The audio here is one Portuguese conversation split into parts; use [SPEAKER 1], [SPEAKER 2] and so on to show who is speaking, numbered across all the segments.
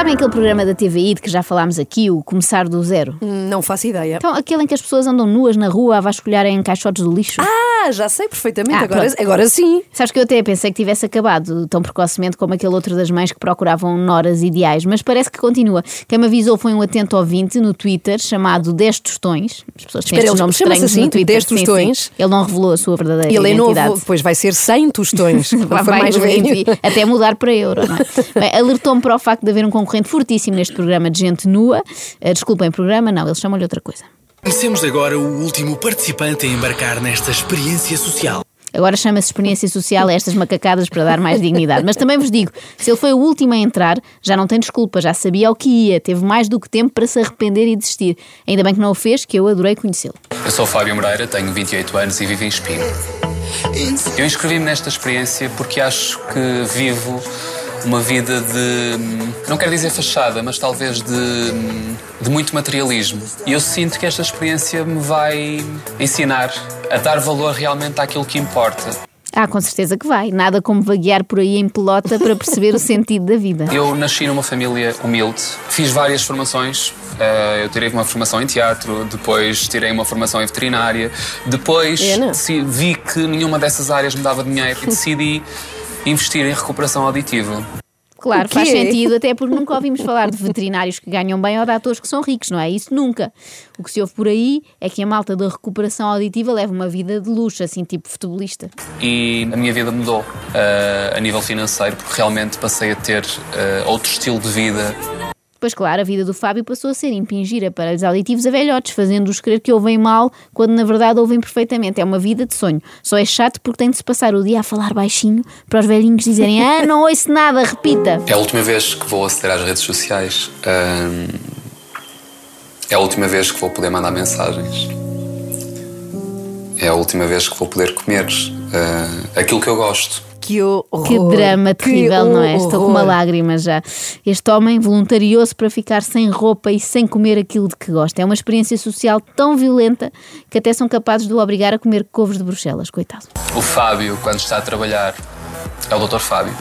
[SPEAKER 1] Sabem aquele programa da TVI de que já falámos aqui, o Começar do Zero?
[SPEAKER 2] Não faço ideia.
[SPEAKER 1] Então, aquele em que as pessoas andam nuas na rua a vasculharem caixotes do lixo?
[SPEAKER 2] Ah, já sei perfeitamente.
[SPEAKER 1] Ah,
[SPEAKER 2] agora,
[SPEAKER 1] pronto.
[SPEAKER 2] agora sim.
[SPEAKER 1] Sabes que eu até pensei que tivesse acabado tão precocemente como aquele outro das mães que procuravam noras ideais, mas parece que continua. Quem me avisou foi um atento ouvinte no Twitter chamado 10 Tostões. As pessoas têm
[SPEAKER 2] Espera,
[SPEAKER 1] estes
[SPEAKER 2] ele
[SPEAKER 1] nomes
[SPEAKER 2] chama-se
[SPEAKER 1] estranhos
[SPEAKER 2] assim,
[SPEAKER 1] no Twitter.
[SPEAKER 2] 10
[SPEAKER 1] Sim, sim.
[SPEAKER 2] Tostões?
[SPEAKER 1] Ele não revelou a sua verdadeira
[SPEAKER 2] Ele é
[SPEAKER 1] identidade.
[SPEAKER 2] novo, depois vai ser 100 tostões.
[SPEAKER 1] Vai,
[SPEAKER 2] mais velho.
[SPEAKER 1] até mudar para euro, não é? Bem, Alertou-me para o facto de haver um concorrente fortíssimo neste programa de gente nua. Eh, Desculpem, programa, não, eles chamam-lhe outra coisa.
[SPEAKER 3] Conhecemos agora o último participante a embarcar nesta experiência social.
[SPEAKER 1] Agora chama-se experiência social a estas macacadas para dar mais dignidade. Mas também vos digo, se ele foi o último a entrar, já não tem desculpa, já sabia o que ia, teve mais do que tempo para se arrepender e desistir. Ainda bem que não o fez, que eu adorei conhecê-lo.
[SPEAKER 4] Eu sou o Fábio Moreira, tenho 28 anos e vivo em Espinho. Eu inscrevi-me nesta experiência porque acho que vivo uma vida de. não quero dizer fachada, mas talvez de, de muito materialismo. E eu sinto que esta experiência me vai ensinar a dar valor realmente àquilo que importa.
[SPEAKER 1] Ah, com certeza que vai. Nada como vaguear por aí em pelota para perceber o sentido da vida.
[SPEAKER 4] Eu nasci numa família humilde, fiz várias formações. Eh, Eu tirei uma formação em teatro, depois tirei uma formação em veterinária, depois vi que nenhuma dessas áreas me dava dinheiro e decidi investir em recuperação auditiva.
[SPEAKER 1] Claro, faz sentido, até porque nunca ouvimos falar de veterinários que ganham bem ou de atores que são ricos, não é? Isso nunca. O que se ouve por aí é que a malta da recuperação auditiva leva uma vida de luxo, assim, tipo futebolista.
[SPEAKER 4] E a minha vida mudou eh, a nível financeiro, porque realmente passei a ter eh, outro estilo de vida.
[SPEAKER 1] Pois claro, a vida do Fábio passou a ser impingir aparelhos auditivos a velhotes, fazendo-os crer que ouvem mal, quando na verdade ouvem perfeitamente. É uma vida de sonho. Só é chato porque tem de se passar o dia a falar baixinho para os velhinhos dizerem ah, não ouço nada, repita.
[SPEAKER 4] É a última vez que vou aceder às redes sociais. É a última vez que vou poder mandar mensagens. É a última vez que vou poder comer ah, aquilo que eu gosto.
[SPEAKER 2] Que horror.
[SPEAKER 1] Que drama
[SPEAKER 2] Que
[SPEAKER 1] terrível, não é? Estou com uma lágrima já. Este homem voluntariou-se para ficar sem roupa e sem comer aquilo de que gosta. É uma experiência social tão violenta que até são capazes de o obrigar a comer couves de Bruxelas, coitado.
[SPEAKER 4] O Fábio, quando está a trabalhar, é o Dr. Fábio.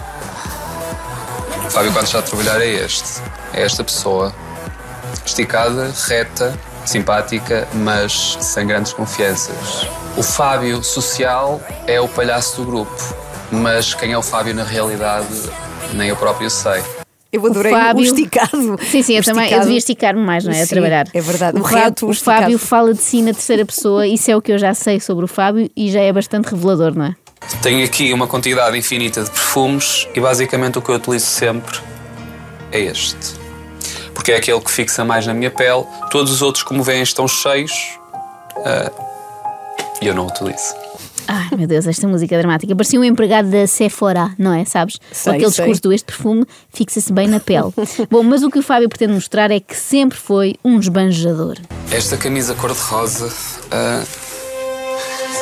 [SPEAKER 4] O Fábio, quando está a trabalhar, é este. É esta pessoa. Esticada, reta, simpática, mas sem grandes confianças. O Fábio social é o palhaço do grupo, mas quem é o Fábio na realidade, nem eu próprio sei.
[SPEAKER 2] Eu adorei o,
[SPEAKER 1] Fábio-
[SPEAKER 2] esticado.
[SPEAKER 1] Sim, sim, eu
[SPEAKER 2] O
[SPEAKER 1] também eu devia esticar-me mais, não é? A
[SPEAKER 2] Sim,
[SPEAKER 1] trabalhar.
[SPEAKER 2] é verdade.
[SPEAKER 1] O,
[SPEAKER 2] O
[SPEAKER 1] Fábio,
[SPEAKER 2] reto, o
[SPEAKER 1] o. Fábio fala de si na terceira pessoa, isso é o que eu já sei sobre o Fábio e já é bastante revelador, não é?
[SPEAKER 4] Tenho aqui uma quantidade infinita de perfumes e basicamente o que eu utilizo sempre é este. Porque é aquele que fixa mais na minha pele. Todos os outros, como veem, estão cheios ah, e eu não utilizo.
[SPEAKER 1] Ai meu Deus, esta música dramática. Parecia um empregado da Sephora, não é? Sabes?
[SPEAKER 2] Sei,
[SPEAKER 1] aquele
[SPEAKER 2] sei.
[SPEAKER 1] discurso do este perfume fixa-se bem na pele. Bom, mas o que o Fábio pretende mostrar é que sempre foi um esbanjador.
[SPEAKER 4] Esta camisa cor-de-rosa ah,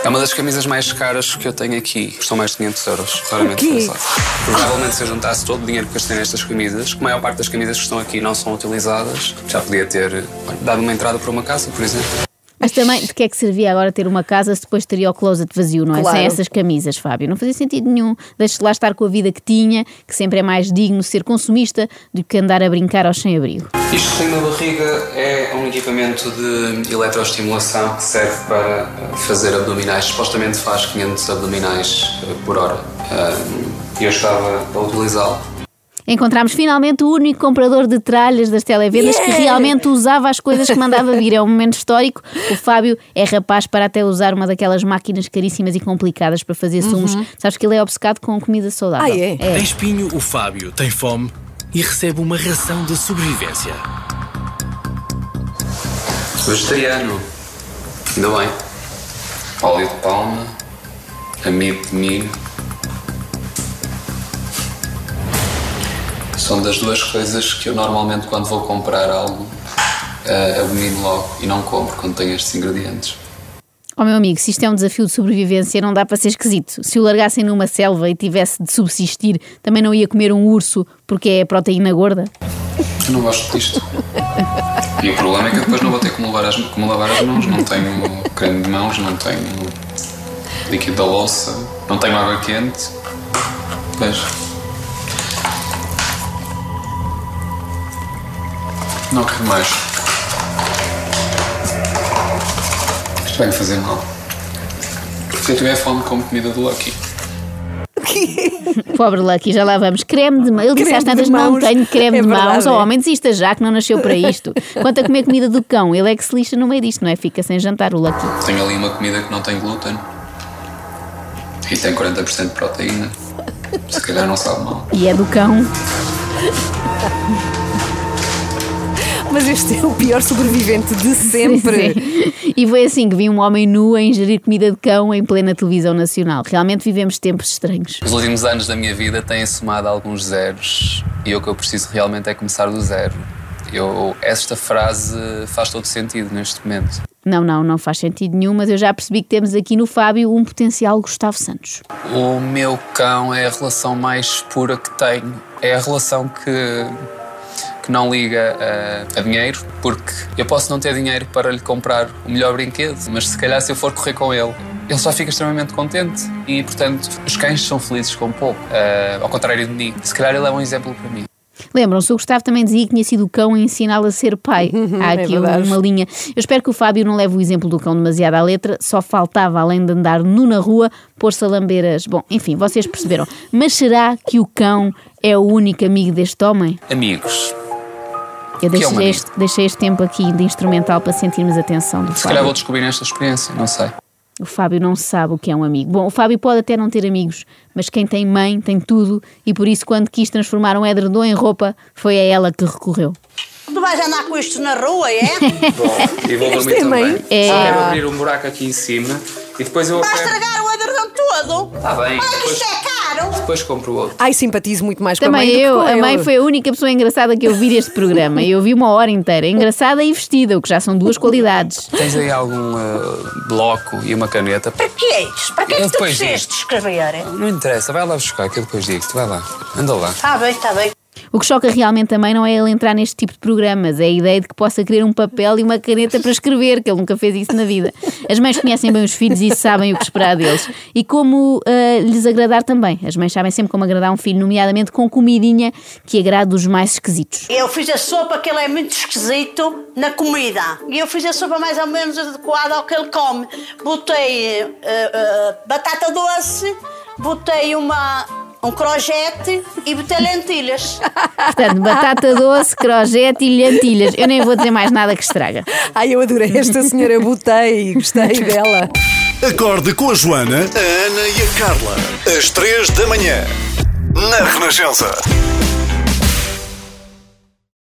[SPEAKER 4] é uma das camisas mais caras que eu tenho aqui. Custam mais de 500 euros, raramente utilizado. Provavelmente se eu juntasse todo o dinheiro que gastei nestas camisas, que a maior parte das camisas que estão aqui não são utilizadas, já podia ter olha, dado uma entrada para uma casa, por exemplo.
[SPEAKER 1] Mas também, de que é que servia agora ter uma casa se depois teria o closet vazio, não é?
[SPEAKER 2] Claro.
[SPEAKER 1] Sem essas camisas, Fábio. Não fazia sentido nenhum. Deixe lá estar com a vida que tinha, que sempre é mais digno ser consumista do que andar a brincar aos sem-abrigo.
[SPEAKER 4] Isto tem na barriga é um equipamento de eletroestimulação que serve para eh, fazer abdominais. Supostamente faz 500 abdominais eh, por hora. Ah, E eu estava a utilizá-lo.
[SPEAKER 1] Encontramos finalmente o único comprador de tralhas das televendas que realmente usava as coisas que mandava vir. É um momento histórico. O Fábio é rapaz para até usar uma daquelas máquinas caríssimas e complicadas para fazer sumos. Sabes que ele é obcecado com comida saudável.
[SPEAKER 2] Ah, é?
[SPEAKER 3] Em espinho, o Fábio tem fome e recebe uma ração de sobrevivência.
[SPEAKER 4] Vegetariano. Ainda bem. Óleo de palma. Amido de milho. São das duas coisas que eu normalmente, quando vou comprar algo, eh, abomino logo e não compro quando tenho estes ingredientes.
[SPEAKER 1] Ó meu amigo, se isto é um desafio de sobrevivência, não dá para ser esquisito. Se o largassem numa selva e tivesse de subsistir, também não ia comer um urso porque é proteína gorda?
[SPEAKER 4] Eu não gosto disto. E o problema é que depois não vou ter como lavar as, como lavar as mãos. Não tenho creme de mãos, não tenho líquido da louça, não tenho água quente. Vejo. Não quero mais. Isto vai me fazer mal. Se eu tiver fome, como comida do Lucky.
[SPEAKER 1] Pobre Lucky, já lá vamos. Creme de mãos. Ele disse
[SPEAKER 2] Creme
[SPEAKER 1] às tantas: não tenho creme
[SPEAKER 2] É
[SPEAKER 1] de mãos.
[SPEAKER 2] verdade,
[SPEAKER 1] Oh,
[SPEAKER 2] é.
[SPEAKER 1] homem, desista já, que não nasceu para isto. Quanto a comer comida do cão, ele é que se lixa no meio disto, não é? Fica sem jantar o Lucky.
[SPEAKER 4] Tenho ali uma comida que não tem glúten. E tem 40% de proteína. Se calhar não sabe mal.
[SPEAKER 1] E é do cão.
[SPEAKER 2] Mas este é o pior sobrevivente de sempre.
[SPEAKER 1] Sim. E foi assim que vi um homem nu a ingerir comida de cão em plena televisão nacional. Realmente vivemos tempos estranhos.
[SPEAKER 4] Os últimos anos da minha vida têm somado alguns zeros e o que eu preciso realmente é começar do zero. Eu, esta frase faz todo sentido neste momento.
[SPEAKER 1] Não, não, não faz sentido nenhum, mas eu já percebi que temos aqui no Fábio um potencial Gustavo Santos.
[SPEAKER 4] O meu cão é a relação mais pura que tenho. É a relação que, que não liga a, a dinheiro, porque eu posso não ter dinheiro para lhe comprar o melhor brinquedo, mas se calhar se eu for correr com ele, ele só fica extremamente contente e, portanto, os cães são felizes com pouco, eh, ao contrário de mim. Se calhar ele é um exemplo para mim.
[SPEAKER 1] Lembram-se, o Gustavo também dizia que tinha sido o cão a ensiná-lo a ser pai. Há
[SPEAKER 2] é
[SPEAKER 1] aqui
[SPEAKER 2] verdade.
[SPEAKER 1] uma linha. Eu espero que o Fábio não leve o exemplo do cão demasiado à letra, só faltava, além de andar nu na rua, pôr-se a lamber as. Bom, enfim, vocês perceberam. Mas será que o cão é o único amigo deste homem?
[SPEAKER 4] Amigos,
[SPEAKER 1] Eu
[SPEAKER 4] é
[SPEAKER 1] deixei,
[SPEAKER 4] amigo?
[SPEAKER 1] este, deixei este tempo aqui de instrumental para sentirmos a atenção do
[SPEAKER 4] se calhar
[SPEAKER 1] Fábio.
[SPEAKER 4] vou descobrir nesta experiência, não sei.
[SPEAKER 1] O Fábio não sabe o que é um amigo. Bom, o Fábio pode até não ter amigos, mas quem tem mãe tem tudo e por isso, quando quis transformar um edredom em roupa, foi a ela que recorreu.
[SPEAKER 5] Tu vais andar com isto na rua, é?
[SPEAKER 4] e vou
[SPEAKER 2] Esta é mãe?
[SPEAKER 1] É.
[SPEAKER 4] Só quero abrir um buraco aqui em cima e depois eu
[SPEAKER 5] Vais
[SPEAKER 4] aperto.
[SPEAKER 5] estragar o edredom todo?
[SPEAKER 4] Está bem,
[SPEAKER 5] Olha que isto é!
[SPEAKER 4] Depois compro outro.
[SPEAKER 2] Ai, simpatizo muito mais com a
[SPEAKER 1] Também
[SPEAKER 2] mãe
[SPEAKER 1] eu,
[SPEAKER 2] do que com
[SPEAKER 1] a mãe foi a única pessoa engraçada que eu vi deste programa. Eu vi uma hora inteira, engraçada e vestida, o que já são duas qualidades.
[SPEAKER 4] Tens aí algum eh, bloco e uma caneta?
[SPEAKER 5] Para que é isto? Para que é
[SPEAKER 4] Eu
[SPEAKER 5] que tu
[SPEAKER 4] depois
[SPEAKER 5] quiseste escrever?
[SPEAKER 4] Não interessa, vai lá buscar que eu depois digo-te, vai lá, anda lá.
[SPEAKER 5] Está bem, está bem.
[SPEAKER 1] O que choca realmente também não é ele entrar neste tipo de programas, é a ideia de que possa querer um papel e uma caneta para escrever, que ele nunca fez isso na vida. As mães conhecem bem os filhos e sabem o que esperar deles. E como ah, lhes agradar também. As mães sabem sempre como agradar um filho, nomeadamente com comidinha que agrada os mais esquisitos.
[SPEAKER 5] Eu fiz a sopa que ele é muito esquisito na comida. E eu fiz a sopa mais ou menos adequada ao que ele come. Botei eh, eh, batata doce, botei uma, um crojete e botei lentilhas.
[SPEAKER 1] Portanto, batata doce, crojete e lentilhas. Eu nem vou dizer mais nada que estraga.
[SPEAKER 2] Ai, eu adorei esta senhora, botei, gostei dela.
[SPEAKER 6] Acorde com a Joana, a Ana e a Carla. Às três da manhã. Na Renascença.